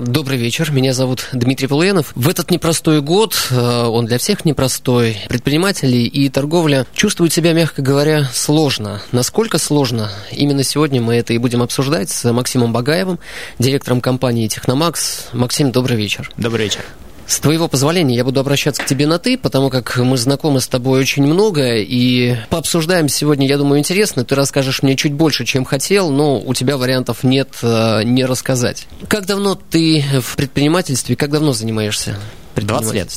Добрый вечер, меня зовут Дмитрий Полуянов. В этот непростой год, э, он для всех непростой, предприниматели и торговля чувствуют себя, мягко говоря, сложно. Насколько сложно? Именно сегодня мы это и будем обсуждать с Максимом Багаевым, директором компании «Техномакс». Максим, добрый вечер. Добрый вечер. С твоего позволения я буду обращаться к тебе на «ты», потому как мы знакомы с тобой очень много, и пообсуждаем сегодня, я думаю, интересно. Ты расскажешь мне чуть больше, чем хотел, но у тебя вариантов нет э, не рассказать. Как давно ты в предпринимательстве, как давно занимаешься? 20 лет.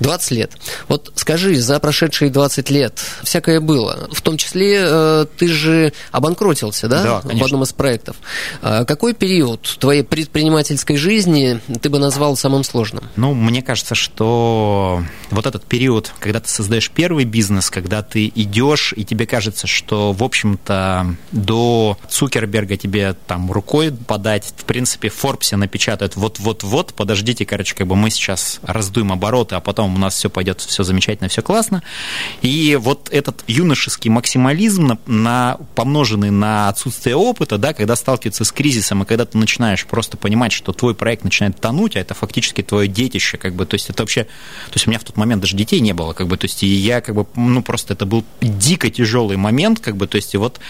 20 лет. Вот скажи, за прошедшие 20 лет всякое было. В том числе э, ты же обанкротился, да? Да, В одном из проектов. А какой период твоей предпринимательской жизни ты бы назвал самым сложным? Ну, мне кажется, что вот этот период, когда ты создаешь первый бизнес, когда ты идешь, и тебе кажется, что, в общем-то, до Цукерберга тебе там рукой подать, в принципе, в Форбсе напечатают вот-вот-вот, подождите, короче, как бы мы сейчас раздуем обороты, а потом у нас все пойдет, все замечательно, все классно. И вот этот юношеский максимализм, на, на, помноженный на отсутствие опыта, да, когда сталкивается с кризисом, и когда ты начинаешь просто понимать, что твой проект начинает тонуть, а это фактически твое детище, как бы, то есть это вообще, то есть у меня в тот момент даже детей не было, как бы, то есть и я, как бы, ну, просто это был дико тяжелый момент, как бы, то есть и вот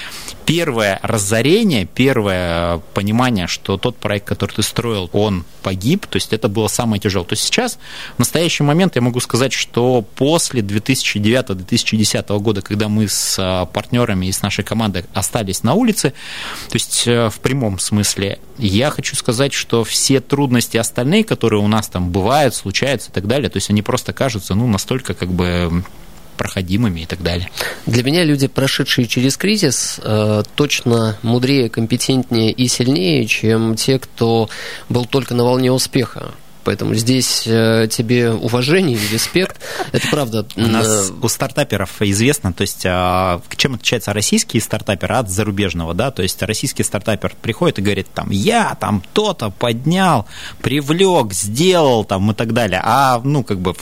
первое разорение, первое понимание, что тот проект, который ты строил, он погиб, то есть это было самое тяжелое. То есть сейчас в настоящий момент я могу сказать, что после 2009-2010 года, когда мы с а, партнерами и с нашей командой остались на улице, то есть э, в прямом смысле, я хочу сказать, что все трудности остальные, которые у нас там бывают, случаются и так далее, то есть они просто кажутся, ну, настолько как бы проходимыми и так далее. Для меня люди, прошедшие через кризис, э, точно мудрее, компетентнее и сильнее, чем те, кто был только на волне успеха. Поэтому здесь э, тебе уважение и респект. Это правда. У нас у стартаперов известно, то есть а, чем отличается российский стартапер от зарубежного, да, то есть российский стартапер приходит и говорит, там, я там то-то поднял, привлек, сделал там и так далее, а, ну, как бы,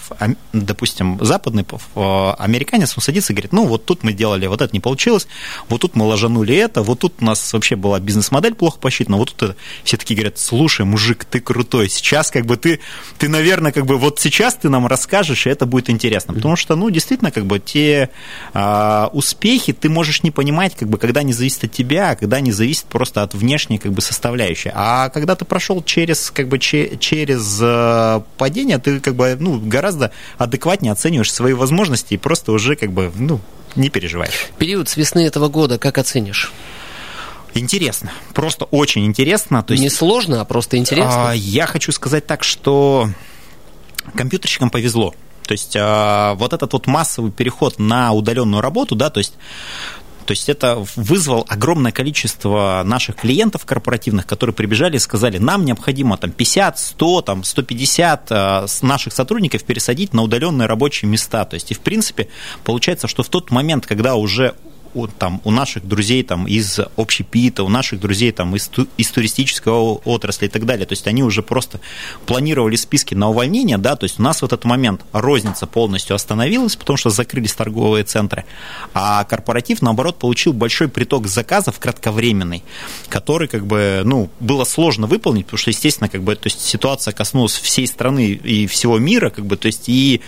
допустим, западный американец, он садится и говорит, ну, вот тут мы делали, вот это не получилось, вот тут мы ложанули это, вот тут у нас вообще была бизнес-модель плохо посчитана, вот тут все такие говорят, слушай, мужик, ты крутой, сейчас как бы ты ты, наверное, как бы вот сейчас ты нам расскажешь, и это будет интересно. Потому что, ну, действительно, как бы те э, успехи ты можешь не понимать, как бы, когда они зависят от тебя, а когда они зависят просто от внешней, как бы, составляющей. А когда ты прошел через, как бы, че, через э, падение, ты, как бы, ну, гораздо адекватнее оцениваешь свои возможности и просто уже, как бы, ну, не переживаешь. Период с весны этого года как оценишь? Интересно, просто очень интересно. То есть, не сложно, а просто интересно. А, я хочу сказать так, что компьютерщикам повезло. То есть а, вот этот вот массовый переход на удаленную работу, да, то есть то есть это вызвал огромное количество наших клиентов корпоративных, которые прибежали и сказали, нам необходимо там 50, 100, там 150 э, наших сотрудников пересадить на удаленные рабочие места. То есть и в принципе получается, что в тот момент, когда уже у, там, у наших друзей там, из общепита, у наших друзей там, из, из туристической отрасли и так далее. То есть они уже просто планировали списки на увольнение, да, то есть у нас в этот момент розница полностью остановилась, потому что закрылись торговые центры, а корпоратив, наоборот, получил большой приток заказов кратковременный, который, как бы, ну, было сложно выполнить, потому что, естественно, как бы, то есть ситуация коснулась всей страны и всего мира, как бы, то есть и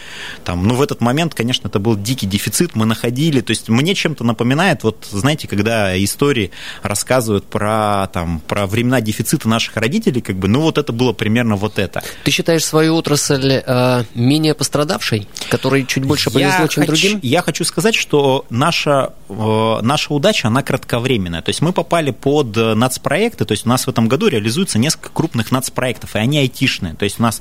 там, ну, в этот момент, конечно, это был дикий дефицит, мы находили, то есть мне чем-то напоминает напоминает, вот знаете, когда истории рассказывают про, там, про времена дефицита наших родителей, как бы, ну вот это было примерно вот это. Ты считаешь свою отрасль э, менее пострадавшей, которой чуть больше повезло, я чем хочу, другим? Я хочу сказать, что наша, э, наша удача, она кратковременная. То есть мы попали под нацпроекты, то есть у нас в этом году реализуется несколько крупных нацпроектов, и они айтишные. То есть у нас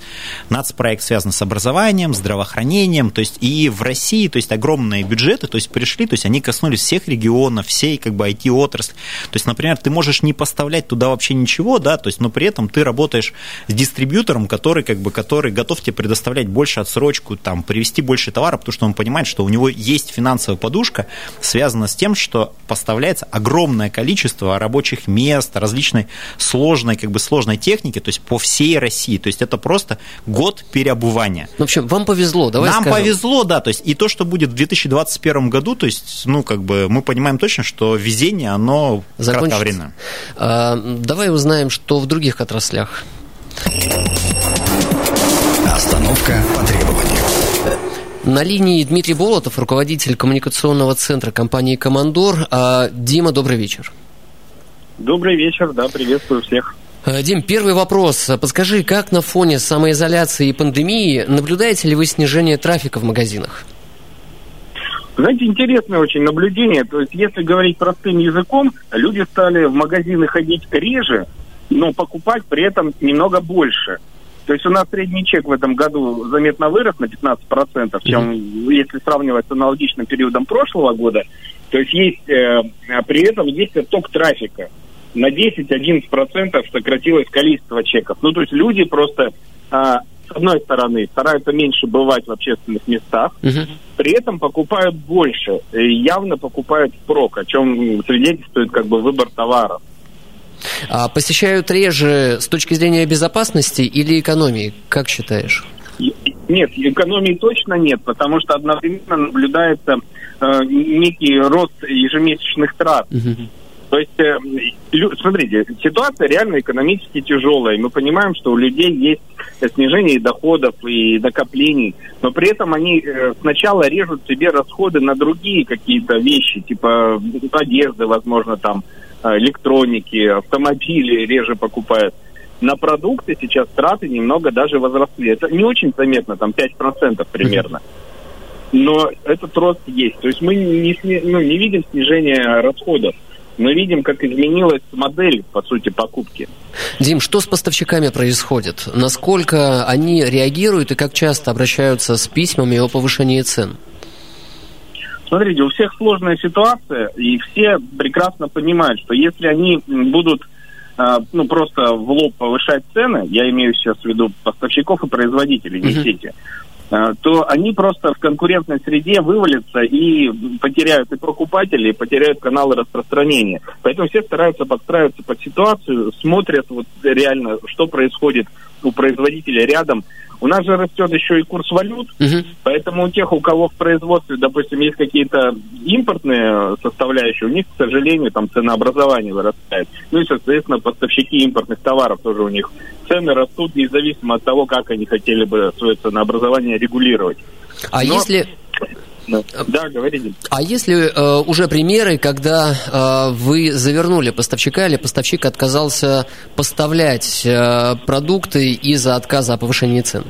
нацпроект связан с образованием, здравоохранением, то есть и в России, то есть огромные бюджеты, то есть пришли, то есть они коснулись всех всех регионов, всей как бы IT-отрасли. То есть, например, ты можешь не поставлять туда вообще ничего, да, то есть, но при этом ты работаешь с дистрибьютором, который как бы, который готов тебе предоставлять больше отсрочку, там, привести больше товара, потому что он понимает, что у него есть финансовая подушка, связанная с тем, что поставляется огромное количество рабочих мест, различной сложной, как бы сложной техники, то есть по всей России. То есть это просто год переобувания. В общем, вам повезло, давай Нам скажем. повезло, да, то есть и то, что будет в 2021 году, то есть, ну, как бы мы понимаем точно, что везение, оно кратковременно. А, давай узнаем, что в других отраслях. Остановка по требованию. На линии Дмитрий Болотов, руководитель коммуникационного центра компании «Командор». А, Дима, добрый вечер. Добрый вечер, да, приветствую всех. А, Дим, первый вопрос. Подскажи, как на фоне самоизоляции и пандемии наблюдаете ли вы снижение трафика в магазинах? Знаете, интересное очень наблюдение. То есть, если говорить простым языком, люди стали в магазины ходить реже, но покупать при этом немного больше. То есть у нас средний чек в этом году заметно вырос на 15%, чем если сравнивать с аналогичным периодом прошлого года. То есть есть э, при этом есть отток трафика. На 10-11% сократилось количество чеков. Ну, то есть люди просто, а, с одной стороны, стараются меньше бывать в общественных местах, Мгм. при этом покупают больше, и явно покупают впрок, о чем свидетельствует как бы выбор товаров. А посещают реже с точки зрения безопасности или экономии? Как считаешь? Нет, экономии точно нет, потому что одновременно наблюдается э, некий рост ежемесячных трат. Мгм. То есть, э, лю- смотрите, ситуация реально экономически тяжелая. Мы понимаем, что у людей есть снижение доходов и накоплений, но при этом они э, сначала режут себе расходы на другие какие-то вещи, типа одежды, возможно, там, э, электроники, автомобили реже покупают. На продукты сейчас траты немного даже возросли. Это не очень заметно, там 5% примерно. Но этот рост есть. То есть мы не, ну, не видим снижения расходов. Мы видим, как изменилась модель, по сути, покупки. Дим, что с поставщиками происходит? Насколько они реагируют и как часто обращаются с письмами о повышении цен? Смотрите, у всех сложная ситуация, и все прекрасно понимают, что если они будут а, ну, просто в лоб повышать цены, я имею сейчас в виду поставщиков и производителей, не сети, а, то они просто в конкурентной среде вывалятся и потеряют и покупателей, и потеряют каналы распространения. Поэтому все стараются подстраиваться под ситуацию, смотрят вот реально, что происходит у производителя рядом. У нас же растет еще и курс валют, Мгм. Поэтому у тех, у кого в производстве, допустим, есть какие-то импортные составляющие, у них, к сожалению, там ценообразование вырастает. Ну и, соответственно, поставщики импортных товаров тоже у них цены растут независимо от того, как они хотели бы свое ценообразование регулировать. А Но- если Да, да говорите. А есть ли э, уже примеры, когда э, вы завернули поставщика или поставщик отказался поставлять э, продукты из-за отказа о повышении цен?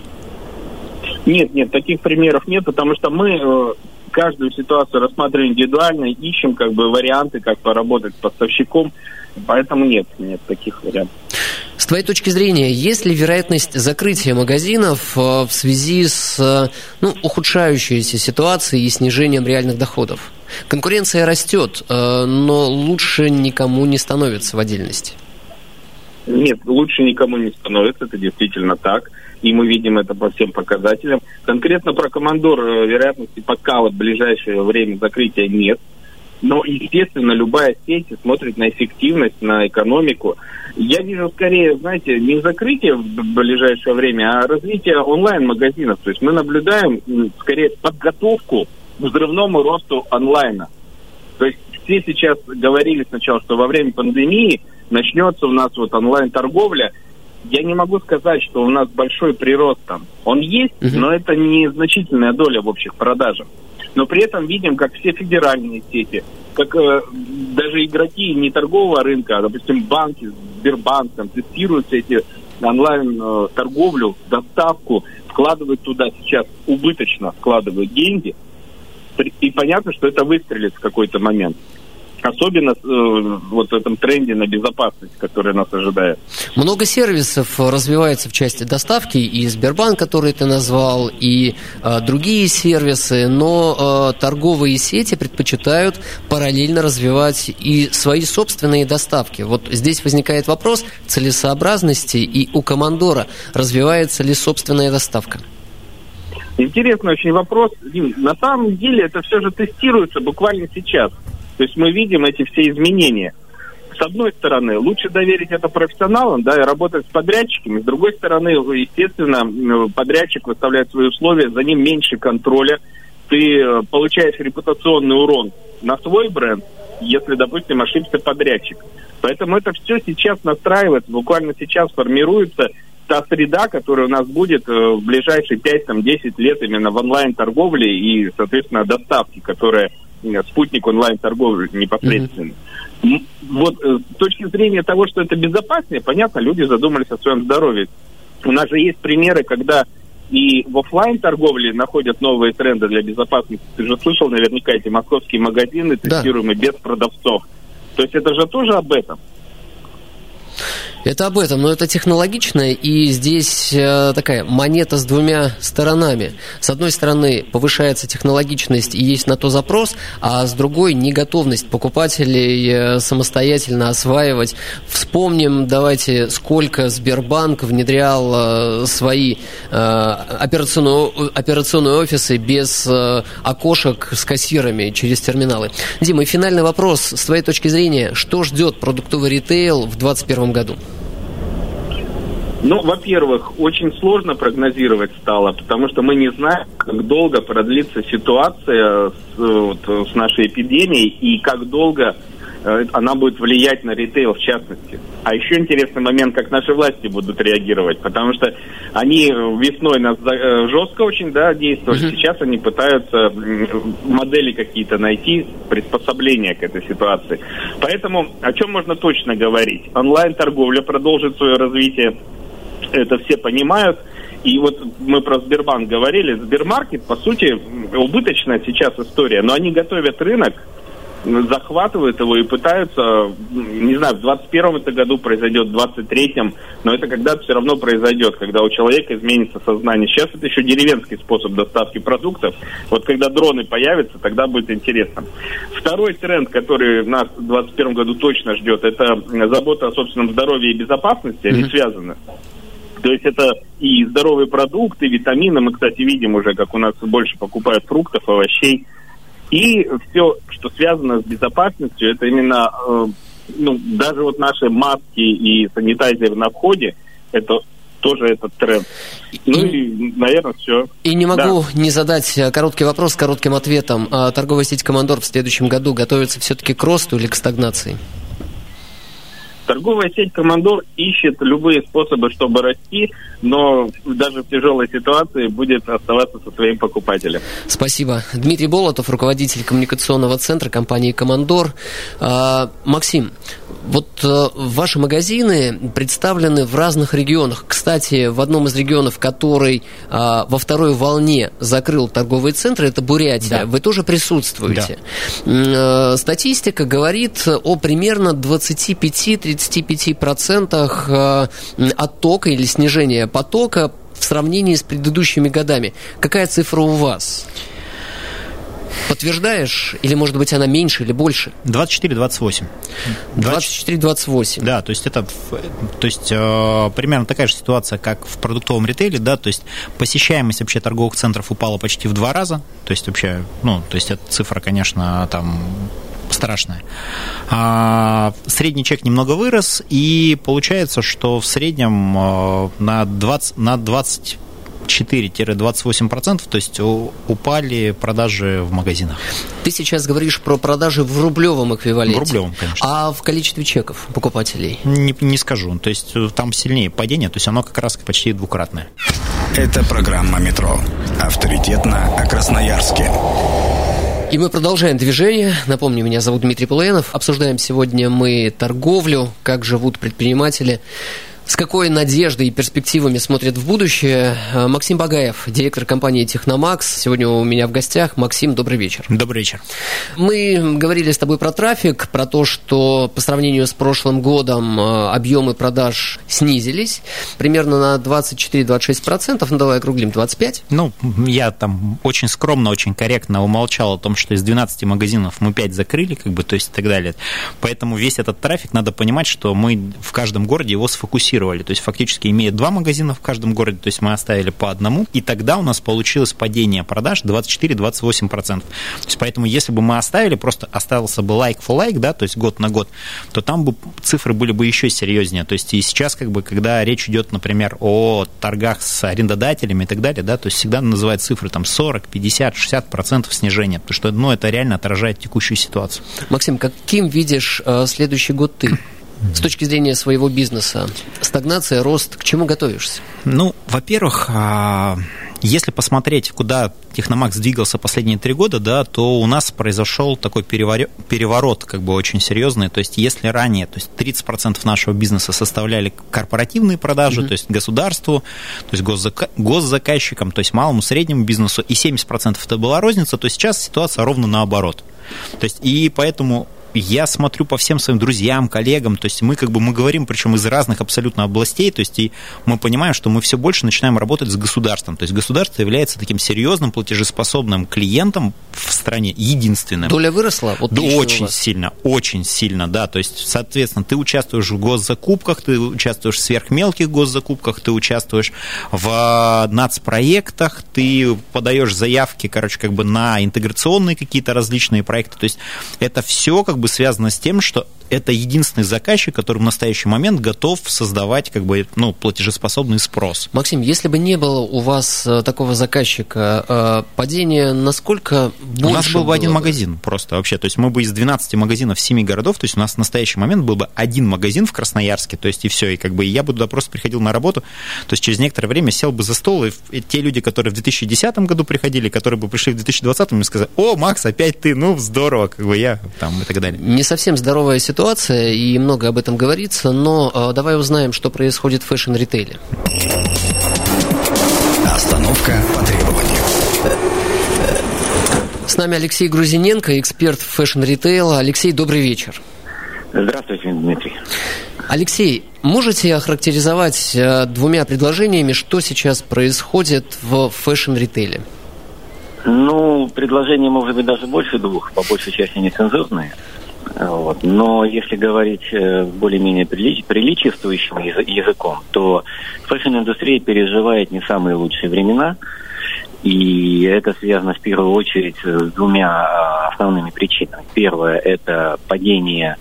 Нет, нет, таких примеров нет, потому что мы э, каждую ситуацию рассматриваем индивидуально, ищем как бы варианты, как поработать с поставщиком, поэтому нет, нет таких вариантов. С твоей точки зрения, есть ли вероятность закрытия магазинов э, в связи с э, ну, ухудшающейся ситуацией и снижением реальных доходов? Конкуренция растет, э, но лучше никому не становится в отдельности. Нет, лучше никому не становится, это действительно так. И мы видим это по всем показателям. Конкретно про командор вероятности подкала в ближайшее время закрытия нет. Но, естественно, любая сеть смотрит на эффективность, на экономику. Я вижу скорее, знаете, не закрытие в ближайшее время, а развитие онлайн-магазинов. То есть мы наблюдаем скорее подготовку к взрывному росту онлайна. То есть все сейчас говорили сначала, что во время пандемии начнется у нас вот онлайн-торговля. Я не могу сказать, что у нас большой прирост там. Он есть, но это не значительная доля в общих продажах. Но при этом видим, как все федеральные сети, как э, даже игроки не торгового рынка, а, допустим, банки, Сбербанк, там, тестируют эти онлайн-торговлю, доставку, вкладывают туда сейчас убыточно, вкладывают деньги. И понятно, что это выстрелит в какой-то момент. Особенно э, вот в этом тренде на безопасность, который нас ожидает. Много сервисов развивается в части доставки, и Сбербанк, который ты назвал, и э, другие сервисы, но э, торговые сети предпочитают параллельно развивать и свои собственные доставки. Вот здесь возникает вопрос целесообразности, и у Командора развивается ли собственная доставка? Интересный очень вопрос. Дим, на самом деле это все же тестируется буквально сейчас. То есть мы видим эти все изменения. С одной стороны, лучше доверить это профессионалам, да, и работать с подрядчиками. С другой стороны, естественно, подрядчик выставляет свои условия, за ним меньше контроля. Ты э, получаешь репутационный урон на свой бренд, если, допустим, ошибся подрядчик. Поэтому это все сейчас настраивается, буквально сейчас формируется та среда, которая у нас будет э, в ближайшие 5-10 лет именно в онлайн-торговле и, соответственно, доставке, которая спутник онлайн-торговли непосредственно. Mm-hmm. Вот э, с точки зрения того, что это безопаснее, понятно, люди задумались о своем здоровье. У нас же есть примеры, когда и в офлайн торговле находят новые тренды для безопасности. Ты же слышал наверняка эти московские магазины, тестируемые да. без продавцов. То есть это же тоже об этом. Это об этом, но это технологично, и здесь э, такая монета с двумя сторонами. С одной стороны, повышается технологичность и есть на то запрос, а с другой неготовность покупателей э, самостоятельно осваивать. Вспомним, давайте, сколько Сбербанк внедрял э, свои операционные, операционные офисы без окошек с кассирами через терминалы. Дима, и финальный вопрос. С твоей точки зрения, что ждет продуктовый ритейл в 2021 году? Ну, во-первых, очень сложно прогнозировать стало, потому что мы не знаем, как долго продлится ситуация с, вот, с нашей эпидемией и как долго э, она будет влиять на ритейл в частности. А еще интересный момент, как наши власти будут реагировать, потому что они весной нас э, жестко очень да, действовали, mm-hmm. сейчас они пытаются модели какие-то найти, приспособления к этой ситуации. Поэтому о чем можно точно говорить? Онлайн-торговля продолжит свое развитие это все понимают. И вот мы про Сбербанк говорили. Сбермаркет, по сути, убыточная сейчас история, но они готовят рынок, захватывают его и пытаются, не знаю, в 21 это году произойдет, в 23-м, но это когда-то все равно произойдет, когда у человека изменится сознание. Сейчас это еще деревенский способ доставки продуктов. Вот когда дроны появятся, тогда будет интересно. Второй тренд, который нас в 2021 году точно ждет, это забота о собственном здоровье и безопасности, они связаны. То есть это и здоровые продукты, витамины. Мы, кстати, видим уже, как у нас больше покупают фруктов, овощей. И все, что связано с безопасностью, это именно, э, ну, даже вот наши маски и санитайзеры на входе, это тоже этот тренд. Ну и, и наверное, все. И не могу да. не задать короткий вопрос с коротким ответом. А торговая сеть «Командор» в следующем году готовится все-таки к росту или к стагнации? Торговая сеть «Командор» ищет любые способы, чтобы расти, но даже в тяжелой ситуации будет оставаться со своим покупателем. Спасибо. Дмитрий Болотов, руководитель коммуникационного центра компании «Командор». А, Максим, вот э, ваши магазины представлены в разных регионах. Кстати, в одном из регионов, который а, во второй волне закрыл торговые центры, это Бурятия. Да. Вы тоже присутствуете. Да. Э, статистика говорит о примерно 25-35% э, оттока или снижения потока в сравнении с предыдущими годами. Какая цифра у вас? Подтверждаешь? Или, может быть, она меньше или больше? 24-28. 24-28. Да, то есть это то есть, э, примерно такая же ситуация, как в продуктовом ритейле, да, то есть посещаемость вообще торговых центров упала почти в два раза, то есть вообще, ну, то есть эта цифра, конечно, там страшная. А, средний чек немного вырос, и получается, что в среднем э, на 20, на 20 4-28%, то есть упали продажи в магазинах. Ты сейчас говоришь про продажи в рублевом эквиваленте. В рублевом, конечно. А в количестве чеков покупателей? Не, не скажу. То есть э, там сильнее падение, то есть оно как раз почти двукратное. Это программа «Метро». Авторитетно о Красноярске. И мы продолжаем движение. Напомню, меня зовут Дмитрий Полуянов. Обсуждаем сегодня мы торговлю, как живут предприниматели С какой надеждой и перспективами смотрит в будущее э, Максим Багаев, директор компании «Техномакс». Сегодня у меня в гостях. Максим, добрый вечер. Добрый вечер. Мы говорили с тобой про трафик, про то, что по сравнению с прошлым годом э, объемы продаж снизились примерно на 24-26%, ну давай округлим, 25%. Ну, я там очень скромно, очень корректно умолчал о том, что из 12 магазинов мы 5 закрыли, как бы, то есть и так далее. Поэтому весь этот трафик, надо понимать, что мы в каждом городе его сфокусировали фиксировали. То есть фактически имея два магазина в каждом городе, то есть мы оставили по одному, и тогда у нас получилось падение продаж 24-28%. То есть поэтому если бы мы оставили, просто остался бы лайк for лайк, да, то есть год на год, то там бы цифры были бы еще серьезнее. То есть и сейчас, как бы, когда речь идет, например, о торгах с арендодателями и так далее, да, то есть всегда называют цифры там 40, 50, 60 процентов снижения, потому что, ну, это реально отражает текущую ситуацию. Максим, каким видишь э, следующий год ты? С точки зрения своего бизнеса? Стагнация, рост, к чему готовишься? Ну, во-первых, а, если посмотреть, куда Техномакс двигался последние три года, да, то у нас произошел такой переворот, переворот как бы очень серьезный. То есть если ранее то есть 30% нашего бизнеса составляли корпоративные продажи, mm-hmm. то есть государству, то есть госзака- госзаказчикам, то есть малому, среднему бизнесу, и 70% это была розница, то сейчас ситуация ровно наоборот. То есть и поэтому я смотрю по всем своим друзьям, коллегам, то есть мы как бы мы говорим, причем из разных абсолютно областей, то есть и мы понимаем, что мы все больше начинаем работать с государством. То есть государство является таким серьезным платежеспособным клиентом в стране, единственным. Доля выросла? Вот да, очень сильно, очень сильно, да. То есть, соответственно, ты участвуешь в госзакупках, ты участвуешь в сверхмелких госзакупках, ты участвуешь в нацпроектах, ты подаешь заявки, короче, как бы на интеграционные какие-то различные проекты. То есть это все как бы бы связано с тем, что это единственный заказчик, который в настоящий момент готов создавать как бы, ну, платежеспособный спрос. Максим, если бы не было у вас э, такого заказчика, э, падение насколько больше У нас был бы один бы? магазин просто вообще. То есть мы бы из 12 магазинов 7 городов, то есть у нас в настоящий момент был бы один магазин в Красноярске, то есть и все. И как бы я бы туда просто приходил на работу, то есть через некоторое время сел бы за стол, и, и те люди, которые в 2010 году приходили, которые бы пришли в 2020, мне сказали, о, Макс, опять ты, ну, здорово, как бы я там и так далее. Не совсем здоровая ситуация ситуация, и много об этом говорится, но э, давай узнаем, что происходит в фэшн-ритейле. Остановка по требованию. С нами Алексей Грузиненко, эксперт фэшн-ритейла. Алексей, добрый вечер. Здравствуйте, Дмитрий. Алексей, можете охарактеризовать э, двумя предложениями, что сейчас происходит в фэшн-ритейле? Ну, предложения может быть даже больше двух, по большей части нецензурные. Вот. Но если говорить э, более-менее прилич, приличествующим языком, то фэшн-индустрия переживает не самые лучшие времена. И это связано в первую очередь с двумя а, основными причинами. Первое – это падение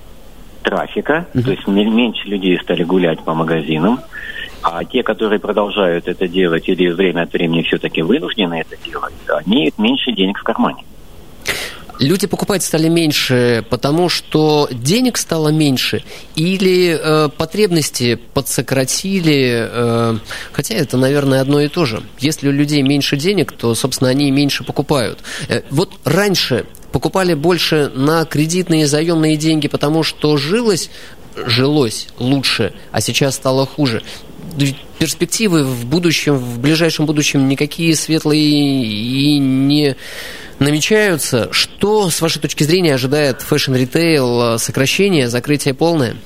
трафика, mm-hmm. то есть меньше людей стали гулять по магазинам. А те, которые продолжают это делать или время от времени все-таки вынуждены это делать, они имеют меньше денег в кармане. Люди покупать стали меньше, потому что денег стало меньше, или э, потребности подсократили, э, хотя это, наверное, одно и то же. Если у людей меньше денег, то, собственно, они меньше покупают. Э, вот раньше покупали больше на кредитные заемные деньги, потому что жилось, жилось лучше, а сейчас стало хуже перспективы в будущем, в ближайшем будущем никакие светлые и не намечаются. Что, с вашей точки зрения, ожидает фэшн-ритейл? Сокращение, закрытие полное?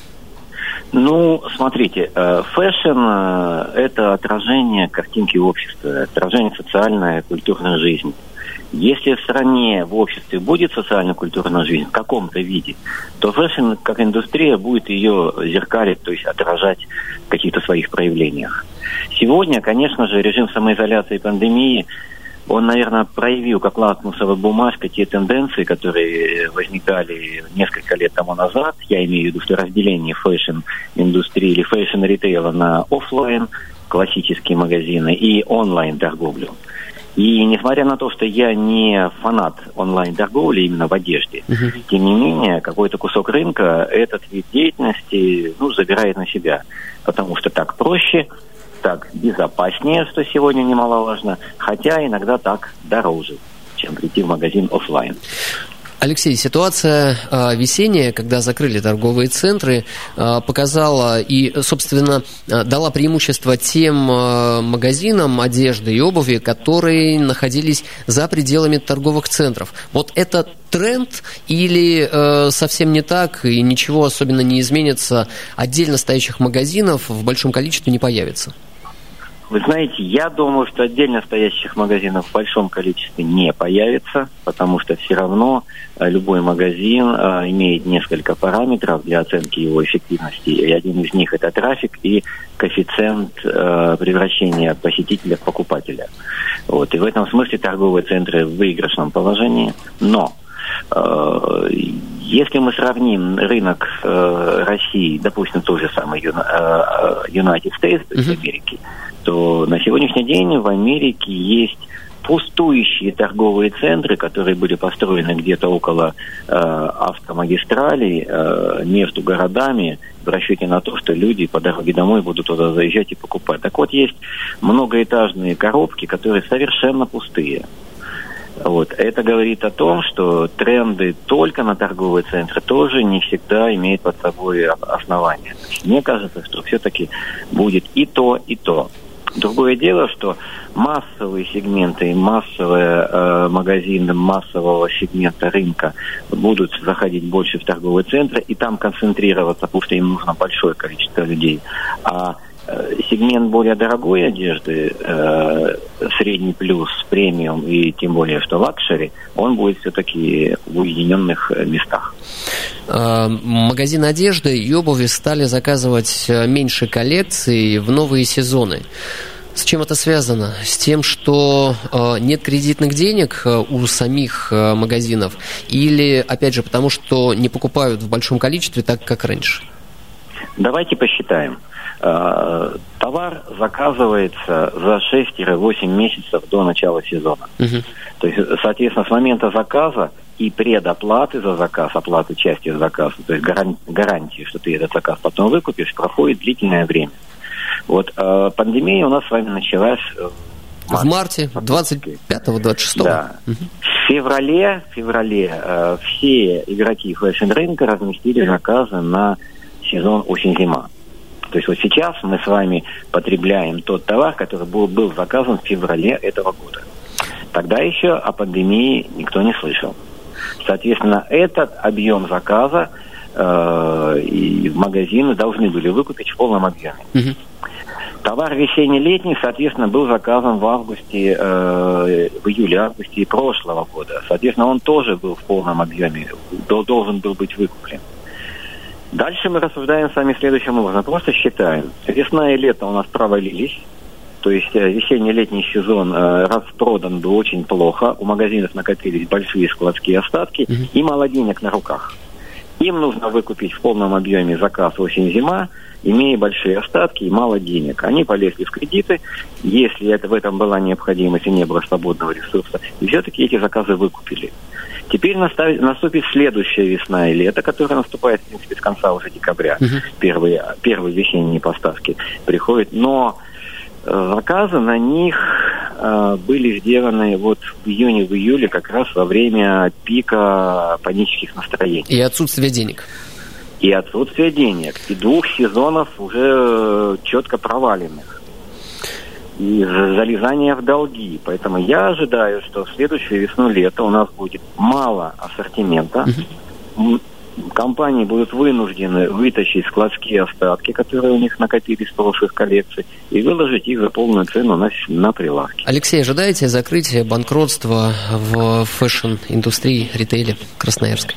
Ну, смотрите, э, фэшн э, – это отражение картинки общества, отражение социальной и культурной жизни. Если в стране, в обществе будет социально-культурная жизнь в каком-то виде, то фэшн как индустрия будет ее зеркалить, то есть отражать в каких-то своих проявлениях. Сегодня, конечно же, режим самоизоляции и пандемии он, наверное, проявил как лакмусовая бумажка те тенденции, которые возникали несколько лет тому назад. Я имею в виду разделение фэшн-индустрии или фэшн-ритейла на офлайн, классические магазины, и онлайн-торговлю. И несмотря на то, что я не фанат онлайн-торговли именно в одежде, uh-huh. тем не менее, какой-то кусок рынка этот вид деятельности ну, забирает на себя. Потому что так проще, так безопаснее, что сегодня немаловажно, хотя иногда так дороже, чем прийти в магазин офлайн. Алексей, ситуация э, весенняя, когда закрыли торговые центры, э, показала и, собственно, э, дала преимущество тем магазинам одежды и обуви, которые находились за пределами торговых центров. Вот это тренд или совсем не так и ничего особенно не изменится, отдельно стоящих магазинов в большом количестве не появится? Вы знаете, я думаю, что отдельно стоящих магазинов в большом количестве не появится, потому что все равно э, любой магазин э, имеет несколько параметров для оценки его эффективности. И один из них это трафик и коэффициент э, превращения посетителя в покупателя. Вот. И в этом смысле торговые центры в выигрышном положении. Но если мы сравним рынок э, России, допустим, тот же самый э, United States, то есть Америки, то на сегодняшний день в Америке есть пустующие торговые центры, которые были построены где-то около э, автомагистралей э, между городами, в расчете на то, что люди по дороге домой будут туда заезжать и покупать. Так вот, есть многоэтажные коробки, которые совершенно пустые. Вот. Это говорит о том, что тренды только на торговые центры тоже не всегда имеют под собой основания. Мне кажется, что все-таки будет и то, и то. Другое дело, что массовые сегменты и массовые э, магазины массового сегмента рынка будут заходить больше в торговые центры и там концентрироваться, потому что им нужно большое количество людей. А сегмент более дорогой одежды, э, средний плюс, премиум и тем более что luxury, он будет все-таки в уединенных э, местах. Э, магазины одежды и обуви стали заказывать э, меньше коллекций в новые сезоны. С чем это связано? С тем, что э, нет кредитных денег э, у самих э, магазинов? Или, опять же, потому что не покупают в большом количестве так, как раньше? Давайте посчитаем. Э, товар заказывается за 6-8 месяцев до начала сезона. Угу. То есть, соответственно, с момента заказа и предоплаты за заказ, оплаты части заказа, то есть гарантии, что ты этот заказ потом выкупишь, проходит длительное время. Вот э, пандемия у нас с вами началась э, в марте, 25-26. Да. Угу. В феврале, в феврале э, все игроки фэшн-рынка разместили заказы на сезон осень-зима. То есть вот сейчас мы с вами потребляем тот товар, который был, был заказан в феврале этого года. Тогда еще о пандемии никто не слышал. Соответственно, этот объем заказа э, и магазины должны были выкупить в полном объеме. Угу. Товар весенне-летний, соответственно, был заказан в августе, э, в июле-августе прошлого года. Соответственно, он тоже был в полном объеме, должен был быть выкуплен. Дальше мы рассуждаем с вами следующим образом. Просто считаем. Весна и лето у нас провалились. То есть э, весенне-летний сезон э, распродан был очень плохо. У магазинов накопились большие складские остатки угу. и мало денег на руках. Им нужно выкупить в полном объеме заказ осень-зима, имея большие остатки и мало денег. Они полезли в кредиты, если это, в этом была необходимость и не было свободного ресурса, и все-таки эти заказы выкупили. Теперь наставит, наступит следующая весна и лето, которая наступает, в принципе, с конца уже декабря. Угу. Первые, первые весенние поставки приходят. Но э, заказы на них э, были сделаны вот в июне, в июле, как раз во время пика панических настроений. И отсутствие денег. И отсутствие денег. И двух сезонов уже четко проваленных. И залезание в долги. Поэтому я ожидаю, что в следующую весну-лето у нас будет мало ассортимента. Компании будут вынуждены вытащить складские остатки, которые у них накопились с прошлых коллекций, и выложить их за полную цену на, на прилавки. Алексей, ожидаете закрытия банкротства в фэшн-индустрии, ритейле Красноярской?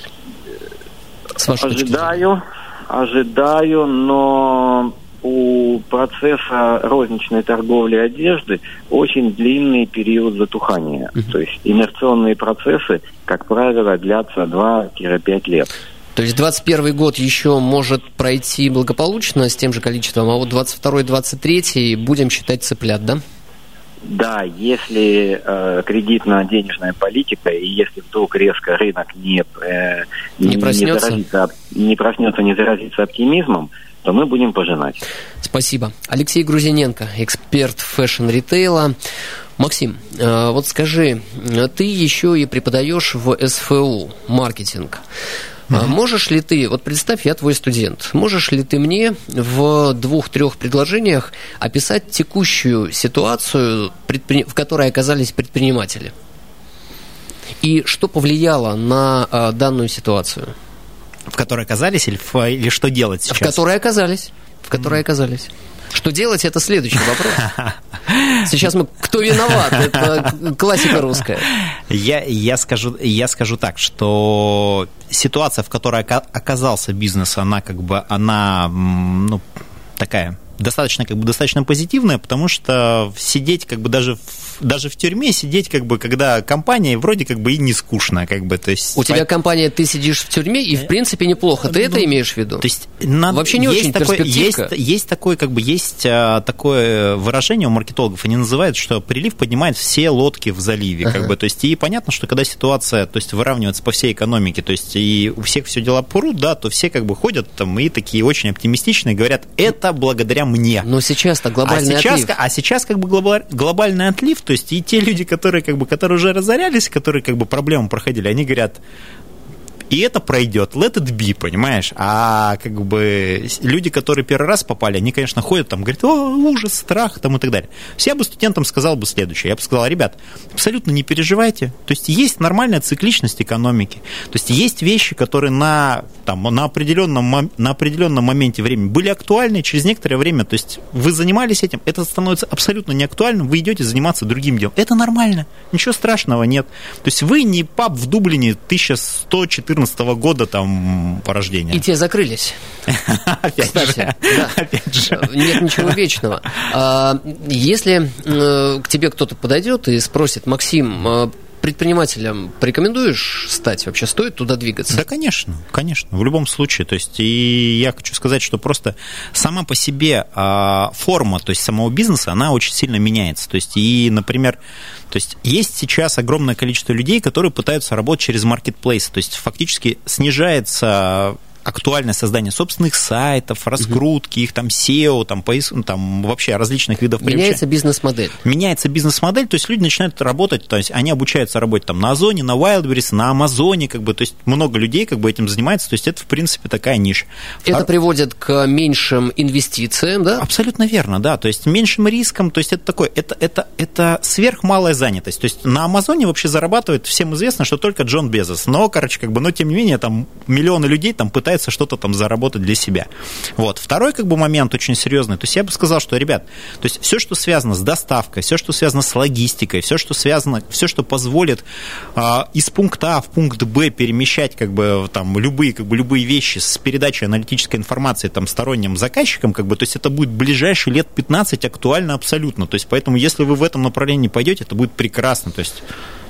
С вашей ожидаю, ожидаю, но у процесса розничной торговли одежды очень длинный период затухания. Uh-huh. То есть инерционные процессы, как правило, длятся 2-5 лет. То есть 21 год еще может пройти благополучно с тем же количеством, а вот 22-23 будем считать цыплят, да? Да, если э, кредитно-денежная политика, и если вдруг резко рынок не, э, не, проснется. Не, заразится, не проснется, не заразится оптимизмом, то мы будем пожинать. Спасибо. Алексей Грузиненко, эксперт фэшн-ритейла. Максим, э, вот скажи, ты еще и преподаешь в СФУ маркетинг. Mm-hmm. Можешь ли ты, вот представь, я твой студент, можешь ли ты мне в двух-трех предложениях описать текущую ситуацию, в которой оказались предприниматели? И что повлияло на а, данную ситуацию? В которой оказались или, в, или что делать сейчас? В которой оказались. В которой оказались. Что делать, это следующий вопрос. Сейчас мы кто виноват? Это классика русская. Я, я, скажу, я скажу так, что ситуация, в которой оказался бизнес, она как бы, она, ну, такая достаточно, как бы, достаточно позитивная, потому что сидеть как бы даже в даже в тюрьме сидеть, как бы, когда компания вроде как бы и не скучно, как бы, то есть... У тебя компания, ты сидишь в тюрьме, и в принципе неплохо. Ты ну, это имеешь в виду? То есть надо, вообще не есть очень такое, есть, есть такое, как бы, есть а, такое выражение у маркетологов, они называют, что прилив поднимает все лодки в заливе, как ага. бы, то есть и понятно, что когда ситуация, то есть выравнивается по всей экономике, то есть и у всех все дела прут, да, то все как бы ходят там и такие очень оптимистичные, говорят, это благодаря мне. Но сейчас-то глобальный а сейчас, отлив. А сейчас как бы глобальный отлив, то есть и те люди, которые, как бы, которые уже разорялись, которые как бы проблему проходили, они говорят, и это пройдет, let it be, понимаешь? А как бы люди, которые первый раз попали, они, конечно, ходят там, говорят, о, ужас, страх там и так далее. Я бы студентам сказал бы следующее. Я бы сказал, ребят, абсолютно не переживайте. То есть есть нормальная цикличность экономики. То есть есть вещи, которые на, там, на, определенном, на определенном моменте времени были актуальны, через некоторое время, то есть вы занимались этим, это становится абсолютно неактуальным, вы идете заниматься другим делом. Это нормально, ничего страшного нет. То есть вы не паб в Дублине 1114 2014 года там по рождению. И те закрылись. Опять же. Опять же. Нет ничего вечного. А, если э, к тебе кто-то подойдет и спросит, Максим, э, предпринимателям порекомендуешь стать? Вообще стоит туда двигаться? Да, конечно, конечно, в любом случае. То есть, и я хочу сказать, что просто сама по себе а, форма, то есть самого бизнеса, она очень сильно меняется. То есть, и, например, то есть есть сейчас огромное количество людей, которые пытаются работать через маркетплейсы. То есть фактически снижается актуальное создание собственных сайтов, раскрутки, их там SEO, там, поиск, ну, там вообще различных видов Меняется бизнес-модель. Меняется бизнес-модель, то есть люди начинают работать, то есть они обучаются работать там на Озоне, на Wildberries, на Амазоне, как бы, то есть много людей как бы этим занимается, то есть это, в принципе, такая ниша. Это Втор... приводит к меньшим инвестициям, да? Абсолютно верно, да, то есть меньшим риском, то есть это такое, это, это, это сверхмалая занятость, то есть на Амазоне вообще зарабатывает, всем известно, что только Джон Безос, но, короче, как бы, но тем не менее, там миллионы людей там пытаются пытается что-то там заработать для себя. Вот. Второй как бы момент очень серьезный. То есть я бы сказал, что, ребят, то есть все, что связано с доставкой, все, что связано с логистикой, все, что связано, все, что позволит э, из пункта А в пункт Б перемещать как бы там любые, как бы любые вещи с передачей аналитической информации там сторонним заказчикам, как бы, то есть это будет ближайшие лет 15 актуально абсолютно. То есть поэтому, если вы в этом направлении пойдете, это будет прекрасно. То есть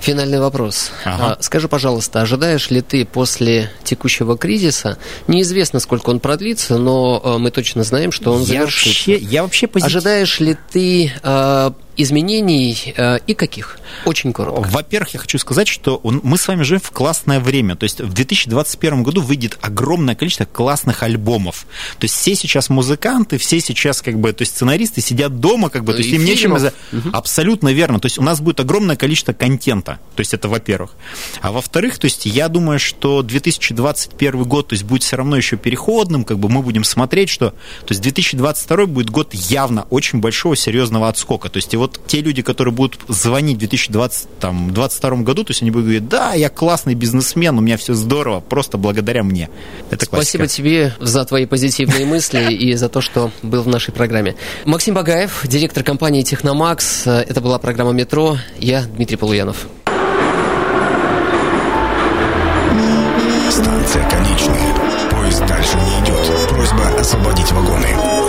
Финальный вопрос. Ага. А, скажи, пожалуйста, ожидаешь ли ты после текущего кризиса, неизвестно, сколько он продлится, но э, мы точно знаем, что он я завершится. Вообще, я вообще позитив... Ожидаешь ли ты э, изменений э, и каких? Очень коротко. Во-первых, я хочу сказать, что мы с вами живем в классное время. То есть в 2021 году выйдет огромное количество классных альбомов. То есть все сейчас музыканты, все сейчас как бы, то есть сценаристы сидят дома, как бы, то есть и им нечем... Угу. Абсолютно верно. То есть у нас будет огромное количество контента. То есть это во-первых. А во-вторых, то есть я думаю, что 2021 год, то есть будет все равно еще переходным, как бы мы будем смотреть, что... То есть 2022 будет год явно очень большого серьезного отскока. То есть и вот те люди, которые будут звонить в 2022 году, то есть они будут говорить, да, я классный бизнесмен, у меня все здорово, просто благодаря мне. Это Спасибо тебе за твои позитивные мысли и за то, что был в нашей программе. Максим Багаев, директор компании «Техномакс». Это была программа «Метро». Я Дмитрий Полуянов. Станция конечная. Поезд дальше не идет. Просьба освободить вагоны.